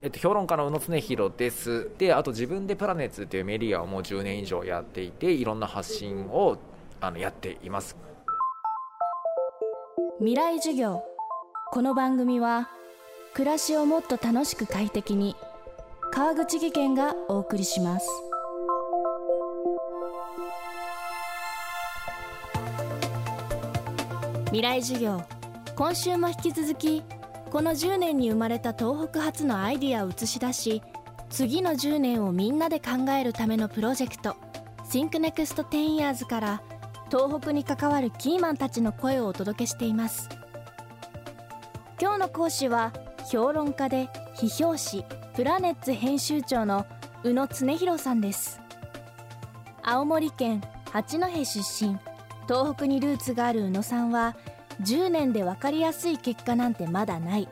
えっと、評論家の宇野恒弘です。で、あと自分でプラネッツというメディアをもう10年以上やっていて、いろんな発信をあのやっています。未来授業。この番組は、暮らしをもっと楽しく快適に、川口義賢がお送りします。未来授業。今週も引き続き、この10年に生まれた東北発のアイディアを映し出し次の10年をみんなで考えるためのプロジェクト ThinkNext 10 Years から東北に関わるキーマンたちの声をお届けしています。今日の講師は評論家で批評誌プラネッツ編集長の宇野恒弘さんです。青森県八戸出身東北にルーツがある宇野さんは10年で分かりやすい結果なんてまだない。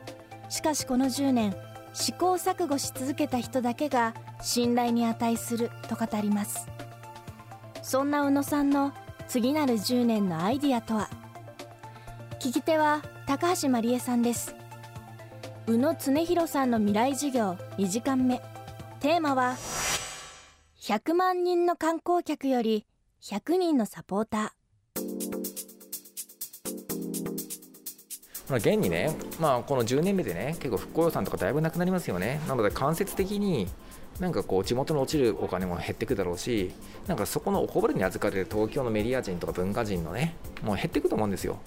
しかしこの10年試行錯誤し続けた人だけが信頼に値すると語ります。そんな宇野さんの次なる10年のアイディアとは？聞き手は高橋真理恵さんです。宇野恒弘さんの未来授業2時間目。テーマは100万人の観光客より100人のサポーター。まあ、現にね、まあ、この10年目でね、結構復興予算とかだいぶなくなりますよね。なので、間接的に、なんかこう地元に落ちるお金も減ってくだろうし、なんかそこのおこぼれに預かれる東京のメディア人とか文化人のね、もう減っていくと思うんですよ。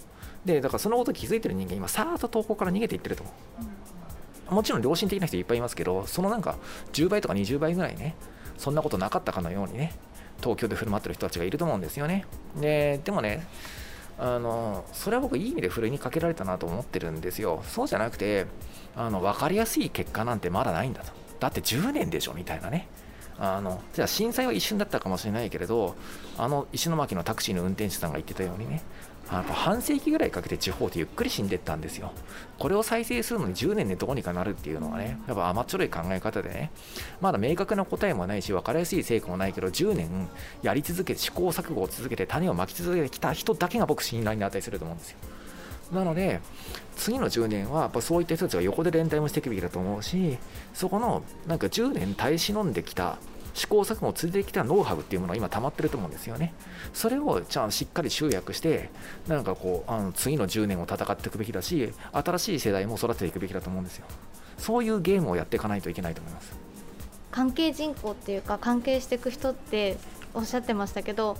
で、だからそのこと気づいてる人間、今、さーっと東京から逃げていってると。もちろん良心的な人いっぱいいますけど、そのなんか10倍とか20倍ぐらいね、そんなことなかったかのようにね、東京で振る舞ってる人たちがいると思うんですよね。で、でもね、あのそれは僕いい意味でふるいにかけられたなと思ってるんですよ。そうじゃなくてあの分かりやすい結果なんてまだないんだと。だって10年でしょみたいなね。あのじゃあ震災は一瞬だったかもしれないけれどあの石巻のタクシーの運転手さんが言ってたようにねあの半世紀ぐらいかけて地方ってゆっくり死んでったんですよ。これを再生するのに10年でどうにかなるっていうのはね、やっぱ甘っちょろい考え方でね、まだ明確な答えもないし、分かりやすい成果もないけど、10年やり続けて、試行錯誤を続けて、種をまき続けてきた人だけが僕、信頼に値すると思うんですよ。なので、次の10年はやっぱそういった人たちが横で連帯もしていくべきだと思うし、そこのなんか10年耐え忍んできた試行錯誤を続いてきたノウハウっていうものが今溜まってると思うんですよね。それをちゃんしっかり集約して、なんかこう、あの次の10年を戦っていくべきだし、新しい世代も育てていくべきだと思うんですよ。そういうゲームをやっていかないといけないと思います。関係人口っていうか、関係していく人っておっしゃってましたけど、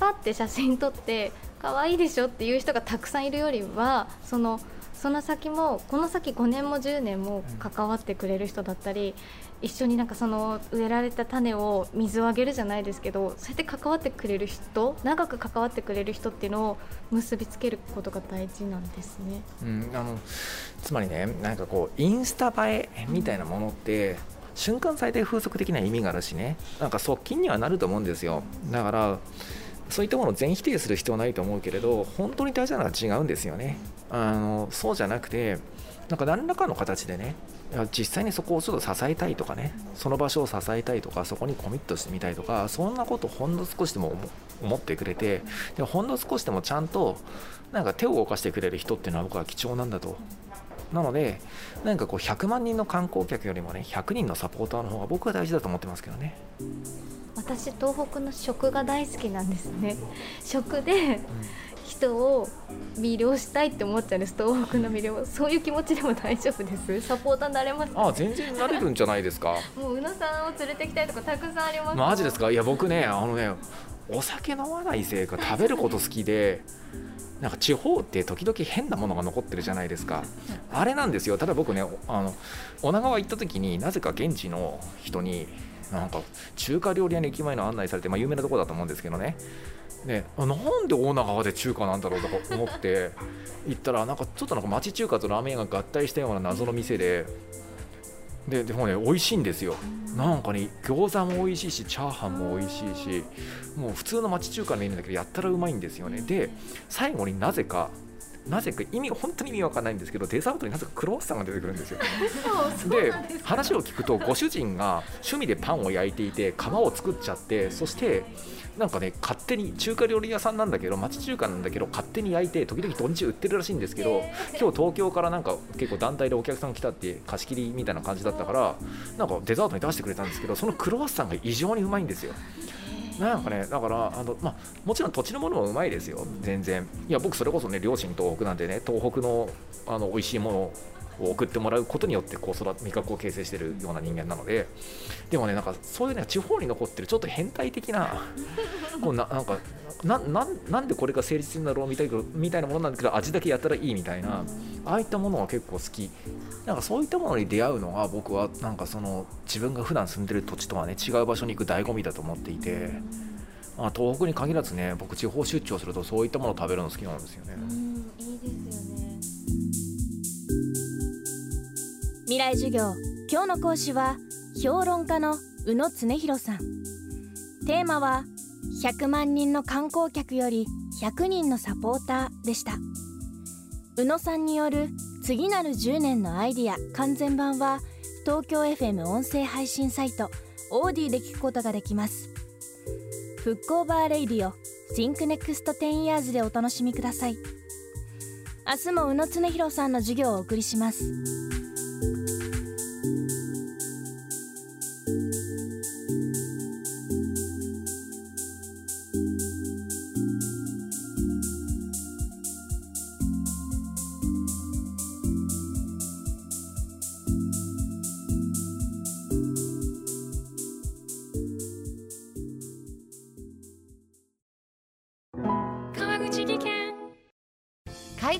パッて写真撮って、可愛いでしょっていう人がたくさんいるよりは、そのその先もこの先5年も10年も関わってくれる人だったり、一緒になんかその植えられた種を水をあげるじゃないですけどそうやって関わってくれる人長く関わってくれる人っていうのを結びつけることが大事なんですね。うん、あのつまりねなんかこうインスタ映えみたいなものって、瞬間最大風速的な意味があるしねなんか側近にはなると思うんですよだからそういったものを全否定する必要はないと思うけれど本当に大事なのは違うんですよね。あのそうじゃなくてなんか何らかの形でね実際にそこをちょっと支えたいとかねその場所を支えたいとかそこにコミットしてみたいとかそんなことほんの少しでも思ってくれてでほんの少しでもちゃんとなんか手を動かしてくれる人っていうのは僕は貴重なんだと。なのでなんかこう100万人の観光客よりもね100人のサポーターの方が僕は大事だと思ってますけどね。私東北の食が大好きなんですね。食で、人を魅了したいって思っちゃうんです東北の魅了そういう気持ちでも大丈夫です。サポーターになれます、ね、あ全然なれるんじゃないですか？もう宇野さんを連れてきたいとかたくさんあります。マジですか？いや僕ねあのねお酒飲まないせいか食べること好きでなんか地方って時々変なものが残ってるじゃないですか、あれなんですよ。ただ僕ねあの女川行った時になぜか現地の人になんか中華料理屋に駅前の案内されて、まあ、有名なとこだと思うんですけどね。ね、なんで大長川で中華なんだろうとか思って行ったらなんかちょっとなんか町中華とラーメン屋が合体したような謎の店でででもね美味しいんですよ。なんかね餃子も美味しいしチャーハンも美味しいしもう普通の町中華のメニューだけどやったらうまいんですよね。で最後になぜかなぜか意味本当に意味わかんないんですけどデザートになぜかクロワッサンが出てくるんですよ。で話を聞くとご主人が趣味でパンを焼いていて皮を作っちゃってそしてなんかね勝手に中華料理屋さんなんだけど町中華なんだけど勝手に焼いて時々土日売ってるらしいんですけど今日東京からなんか結構団体でお客さん来たって貸し切りみたいな感じだったからなんかデザートに出してくれたんですけどそのクロワッサンが異常にうまいんですよなんかね、だからあの、まあ、もちろん土地のものもうまいですよ、全然。いや、僕、それこそね、両親東北なんでね、東北のあの美味しいものを送ってもらうことによってこう育味覚を形成してるような人間なのででもねなんかそういうね地方に残ってるちょっと変態的なこうななんかなななんでこれが成立するんだろうみたいみたいなものなんだけど味だけやったらいいみたいなああいったものは結構好きなんかそういったものに出会うのが僕はなんかその自分が普段住んでる土地とはね違う場所に行く醍醐味だと思っていて。まあ、東北に限らずね僕地方出張するとそういったものを食べるの好きなんですよね。いいですよね未来授業今日の講師は評論家の宇野恒弘さんテーマは100万人の観光客より100人のサポーターでした。宇野さんによる次なる10年のアイディア完全版は東京 FM 音声配信サイト AuDee で聞くことができます。 Hook Over Radio Think Next 10 Years でお楽しみください。明日も宇野常寛さんの授業をお送りします。